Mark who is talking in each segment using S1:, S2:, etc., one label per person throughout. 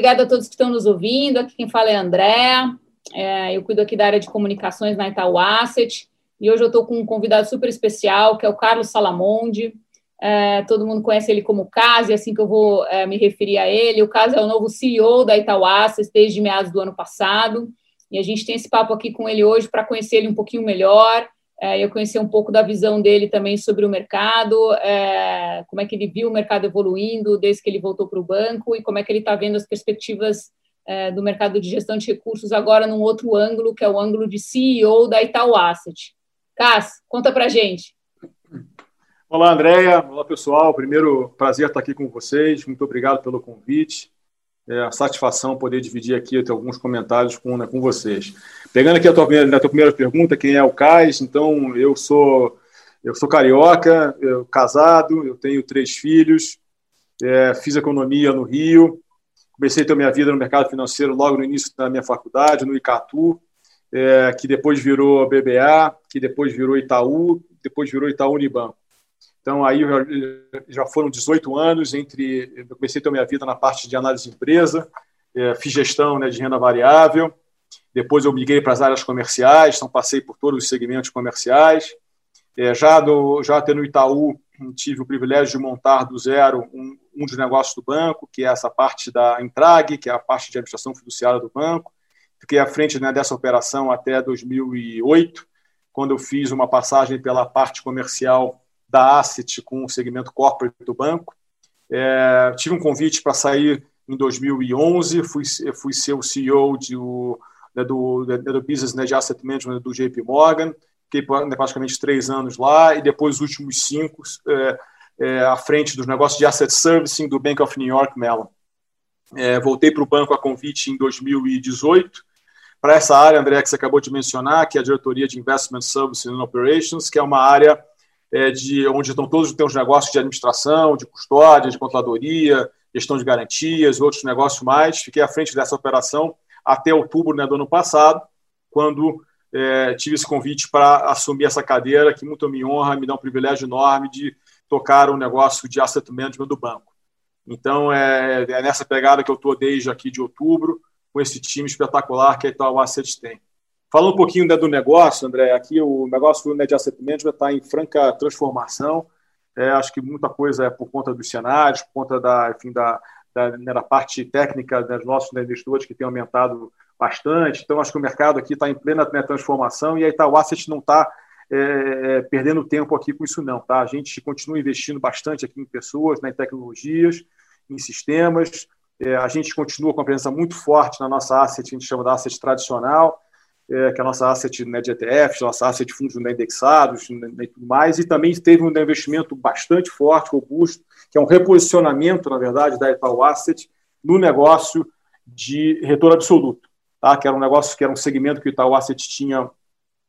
S1: obrigada a todos que estão nos ouvindo. Aqui quem fala é André. É, eu cuido aqui da área de comunicações na Itaú Asset. E hoje eu estou com um convidado super especial, que é o Carlos Salamonde. É, todo mundo conhece ele como Case, assim que eu vou é, me referir a ele. O Case é o novo CEO da Itaú Asset desde meados do ano passado. E a gente tem esse papo aqui com ele hoje para conhecer ele um pouquinho melhor, é, eu conhecer um pouco da visão dele também sobre o mercado, é, como é que ele viu o mercado evoluindo desde que ele voltou para o banco e como é que ele está vendo as perspectivas é, do mercado de gestão de recursos agora num outro ângulo, que é o ângulo de CEO da Itaú Asset. Cass, conta para gente.
S2: Olá, Andréia. Olá, pessoal. Primeiro, prazer estar aqui com vocês. Muito obrigado pelo convite. É a satisfação poder dividir aqui alguns comentários com, né, com vocês. Pegando aqui a tua, a tua primeira pergunta, quem é o Cais? Então, eu sou eu sou carioca, eu, casado, eu tenho três filhos, é, fiz economia no Rio, comecei a ter minha vida no mercado financeiro logo no início da minha faculdade, no Icatu, é, que depois virou BBA, que depois virou Itaú, depois virou Itaú Unibanco. Então, aí já foram 18 anos entre. Eu comecei a ter minha vida na parte de análise de empresa, é, fiz gestão né, de renda variável, depois eu migrei para as áreas comerciais, então passei por todos os segmentos comerciais. É, já, do, já até no Itaú, tive o privilégio de montar do zero um, um dos negócios do banco, que é essa parte da Intrag, que é a parte de administração fiduciária do banco. Fiquei à frente né, dessa operação até 2008, quando eu fiz uma passagem pela parte comercial da Asset com o segmento corporate do banco. É, tive um convite para sair em 2011, fui, fui ser o CEO de, o, né, do, né, do Business né, de Asset Management do JP Morgan, fiquei né, praticamente três anos lá, e depois os últimos cinco é, é, à frente dos negócios de Asset Servicing do Bank of New York Mellon. É, voltei para o banco a convite em 2018, para essa área, André, que você acabou de mencionar, que é a diretoria de Investment Services and Operations, que é uma área é, de onde estão todos os negócios de administração, de custódia, de controladoria, gestão de garantias, outros negócios mais. Fiquei à frente dessa operação até outubro né, do ano passado, quando é, tive esse convite para assumir essa cadeira, que muito me honra, me dá um privilégio enorme de tocar o um negócio de asset management do banco. Então, é, é nessa pegada que eu estou desde aqui de outubro, com esse time espetacular que a Itaú Asset tem. Falando um pouquinho né, do negócio, André, aqui o negócio né, de asset management está em franca transformação. É, acho que muita coisa é por conta dos cenários, por conta da, enfim, da, da, né, da parte técnica dos nossos investidores que tem aumentado bastante. Então, acho que o mercado aqui está em plena né, transformação e a Itaú Asset não está é, é, perdendo tempo aqui com isso, não. Tá? A gente continua investindo bastante aqui em pessoas, né, em tecnologias, em sistemas. É, a gente continua com a presença muito forte na nossa asset, a gente chama da asset tradicional é, que é a nossa asset né, de ETFs, nossa asset de fundos né, indexados né, e tudo mais, e também teve um investimento bastante forte, robusto, que é um reposicionamento, na verdade, da Itaú Asset no negócio de retorno absoluto, tá? que era um negócio, que era um segmento que o Itaú Asset tinha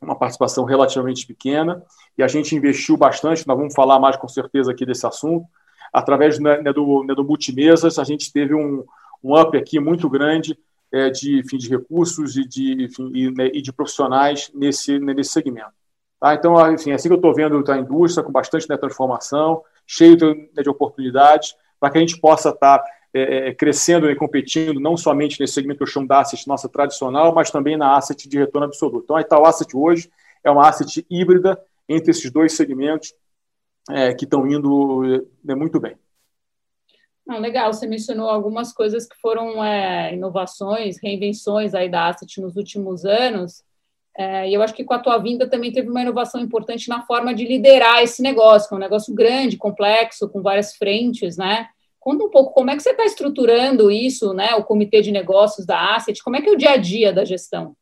S2: uma participação relativamente pequena, e a gente investiu bastante, nós vamos falar mais com certeza aqui desse assunto, através né, do, né, do Multimesas, a gente teve um, um up aqui muito grande é, de, enfim, de recursos e de, enfim, e, né, e, de profissionais nesse, nesse segmento. Tá? Então, enfim, é assim que eu estou vendo a indústria com bastante né, transformação, cheio de, né, de oportunidades, para que a gente possa estar tá, é, é, crescendo e competindo não somente nesse segmento que eu chamo da asset nossa tradicional, mas também na asset de retorno absoluto. Então, a Itaú Asset hoje é uma asset híbrida entre esses dois segmentos é, que estão indo é, muito bem.
S1: Não, legal, você mencionou algumas coisas que foram é, inovações, reinvenções aí da Asset nos últimos anos, é, e eu acho que com a tua vinda também teve uma inovação importante na forma de liderar esse negócio, que é um negócio grande, complexo, com várias frentes, né? Conta um pouco como é que você está estruturando isso, né? O comitê de negócios da Asset, como é que é o dia a dia da gestão?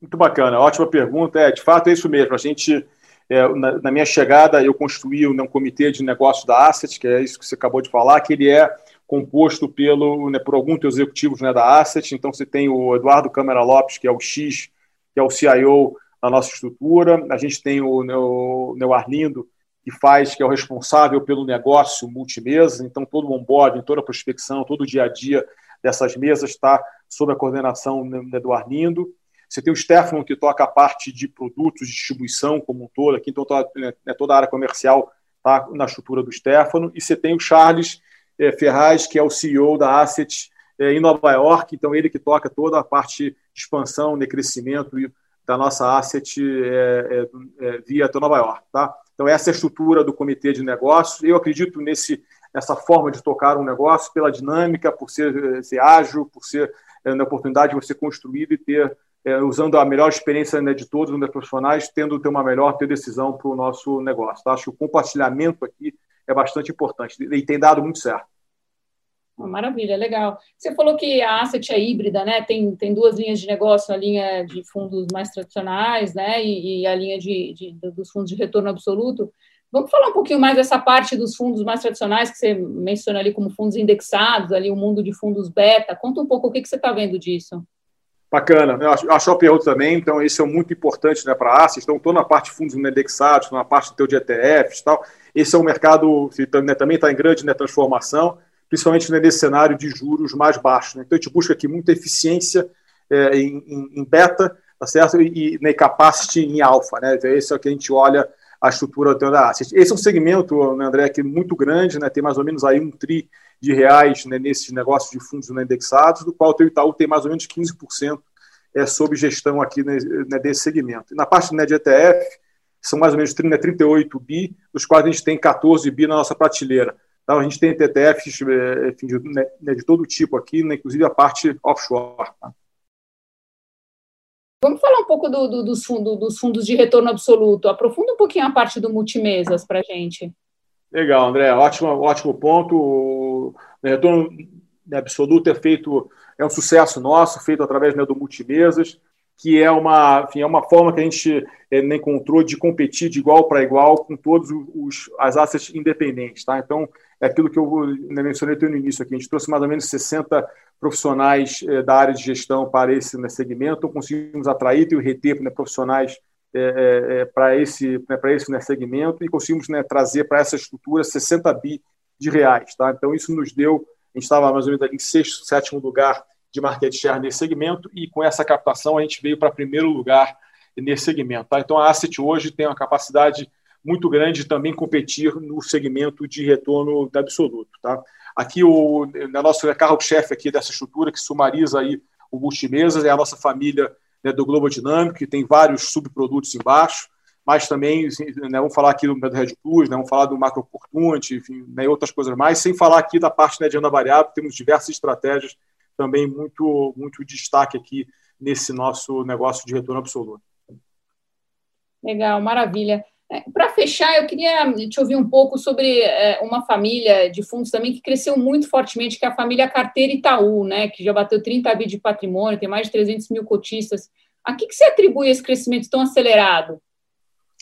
S2: Muito bacana, ótima pergunta. É, de fato, é isso mesmo. A gente é, na, na, minha chegada, eu construí um, um comitê de negócios da Asset, que é isso que você acabou de falar, que ele é composto pelo, né, por alguns executivos né, da Asset. Então, você tem o Eduardo Câmara Lopes, que é o X, que é o CIO da nossa estrutura. A gente tem o, né, o, o Arlindo, que faz, que é o responsável pelo negócio multimesa. Então, todo o onboarding, toda a prospecção, todo o dia a dia dessas mesas está sob a coordenação né, do Arlindo. Você tem o Stefano, que toca a parte de produtos, distribuição como um todo, aqui, então toda, né, toda a área comercial está na estrutura do Stefano. E você tem o Charles é, Ferraz, que é o CEO da Asset é, em Nova York, então ele que toca toda a parte de expansão, de crescimento da nossa asset é, é, é, via Nova York. Tá? Então, essa é a estrutura do comitê de negócios. Eu acredito nesse, nessa forma de tocar um negócio, pela dinâmica, por ser, ser ágil, por ser é, na oportunidade de você construir e ter, é, usando a melhor experiência né, de todos os profissionais, tendo ter uma melhor ter decisão para o nosso negócio. Tá? Acho que o compartilhamento aqui é bastante importante e tem dado muito certo.
S1: Maravilha, legal. Você falou que a asset é híbrida, né? Tem, tem duas linhas de negócio, a linha de fundos mais tradicionais, né? E, e a linha de, de, dos fundos de retorno absoluto. Vamos falar um pouquinho mais dessa parte dos fundos mais tradicionais que você menciona ali como fundos indexados, ali o mundo de fundos beta. Conta um pouco o que, que você está vendo disso.
S2: Bacana. Eu acho, acho o também, então isso é muito importante né, para a ASSES. Então, estou na parte de fundos indexados, estou na parte do teu de ETFs e tal. Esse é um mercado que né, também está em grande né, transformação, principalmente né, nesse cenário de juros mais baixos. Né? Então, a gente busca aqui muita eficiência é, em, em, beta, tá certo? E, e né, capacity em alfa. Né? Então, esse é o que a gente olha a estrutura da Asset. Esse é um segmento, né, André, que é muito grande, né, tem mais ou menos aí um tri de reais né, nesses negócios de fundos né, indexados, do qual o Itaú tem mais ou menos 15% é, sob gestão aqui né, né, desse segmento. E na parte né, de ETF, são mais ou menos 30, 38 bi, dos quais a gente tem 14 bi na nossa prateleira. Então, a gente tem ETFs é, enfim, de, né, de, todo tipo aqui, né, inclusive a parte offshore. Tá?
S1: Vamos falar um pouco do, do, dos, fundos, dos, fundos, de retorno absoluto. Aprofunda um pouquinho a parte do multimesas para a gente.
S2: Legal, André. Ótimo, ótimo ponto. O retorno absoluto é feito, é um sucesso nosso, feito através né, do multimesas, que é uma, enfim, é uma forma que a gente é, encontrou de competir de igual para igual com todos os, as assets independentes. Tá? Então, é aquilo que eu né, mencionei no início aqui. A gente trouxe mais ou menos 60 profissionais eh, da área de gestão para esse né, segmento, então conseguimos atrair e reter né, profissionais eh, eh, para esse, né, esse né, segmento e conseguimos né, trazer para essa estrutura 60 bi de reais. Tá? Então, isso nos deu, a gente estava mais ou menos em sexto, sétimo lugar de market share nesse segmento e com essa captação a gente veio para primeiro lugar nesse segmento. Tá? Então, a Asset hoje tem uma capacidade muito grande de também competir no segmento de retorno absoluto. Tá? Aqui, o né, nosso carro-chefe aqui dessa estrutura, que sumariza aí o multimesas, é a nossa família né, do Globo Dinâmico, que tem vários subprodutos embaixo, mas também, né, vamos falar aqui do, do Red Plus, né, vamos falar do Macro Opportunity, enfim, né, outras coisas mais, sem falar aqui da parte né, de renda variável, temos diversas estratégias também muito, muito destaque aqui nesse nosso negócio de retorno absoluto.
S1: Legal, maravilha. É, Para fechar, eu queria te ouvir um pouco sobre é, uma família de fundos também que cresceu muito fortemente, que é a família Carteira Itaú, né, que já bateu 30 bi de patrimônio, tem mais de 300 mil cotistas. A que, que você atribui esse crescimento tão acelerado?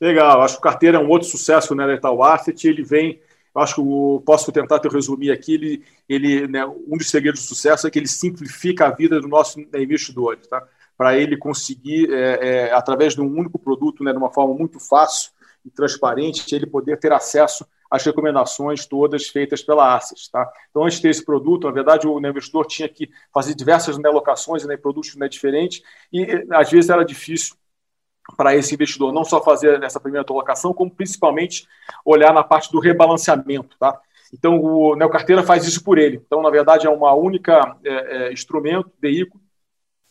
S2: Legal, acho que o Carteira é um outro sucesso né, da Itaú Asset, ele vem, acho que eu posso tentar te resumir aqui, ele, ele né, um dos segredos do sucesso é que ele simplifica a vida do nosso né, investidor, tá? para ele conseguir, é, é, através de um único produto, né, de uma forma muito fácil, e transparente, ele poder ter acesso às recomendações todas feitas pela ACES. Tá? Então, antes de ter esse produto, na verdade, o investidor tinha que fazer diversas alocações em produtos né, diferentes e, às vezes, era difícil para esse investidor não só fazer essa primeira alocação, como principalmente olhar na parte do rebalanceamento. Tá? Então, o Neocarteira faz isso por ele. Então, na verdade, é uma única é, é, instrumento, veículo,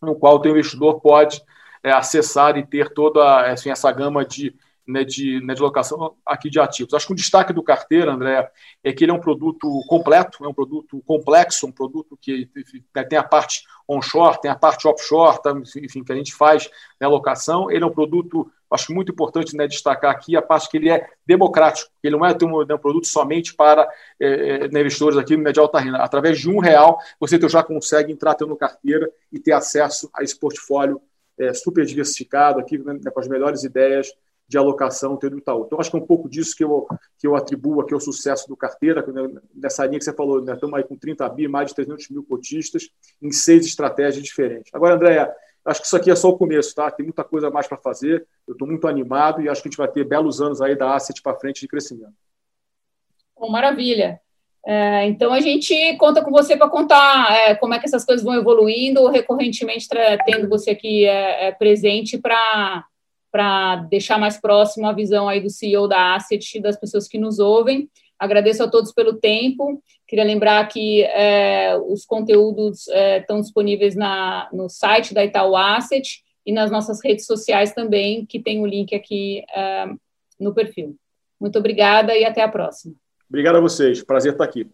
S2: no qual o investidor pode é, acessar e ter toda assim, essa gama de né, de, né, de locação aqui de ativos. Acho que o destaque do carteira, André, é que ele é um produto completo, é um produto complexo, um produto que né, tem a parte onshore, tem a parte offshore, tá, enfim, que a gente faz né, locação. Ele é um produto, acho muito importante né, destacar aqui a parte que ele é democrático. Ele não é um, né, um produto somente para é, investidores aqui de alta renda. Através de um real, você já consegue entrar tendo carteira e ter acesso a esse portfólio é, super diversificado aqui, né, com as melhores ideias de alocação Itaú. Então, acho que é um pouco disso que eu, que eu atribuo aqui ao sucesso do carteira, nessa linha que você falou, né, estamos aí com 30 bi, mais de 300 mil cotistas, em seis estratégias diferentes. Agora, Andréia, acho que isso aqui é só o começo, tá? Tem muita coisa mais para fazer, eu estou muito animado e acho que a gente vai ter belos anos aí da Asset para frente de crescimento.
S1: Bom, maravilha. É, então a gente conta com você para contar é, como é que essas coisas vão evoluindo, recorrentemente tendo você aqui é, é presente para para deixar mais próximo a visão aí do CEO da Asset e das pessoas que nos ouvem. Agradeço a todos pelo tempo. Queria lembrar que é, os conteúdos é, estão disponíveis na, no site da Itaú Asset e nas nossas redes sociais também, que tem o um link aqui é, no perfil. Muito obrigada e até a próxima.
S2: Obrigado a vocês. Prazer estar aqui.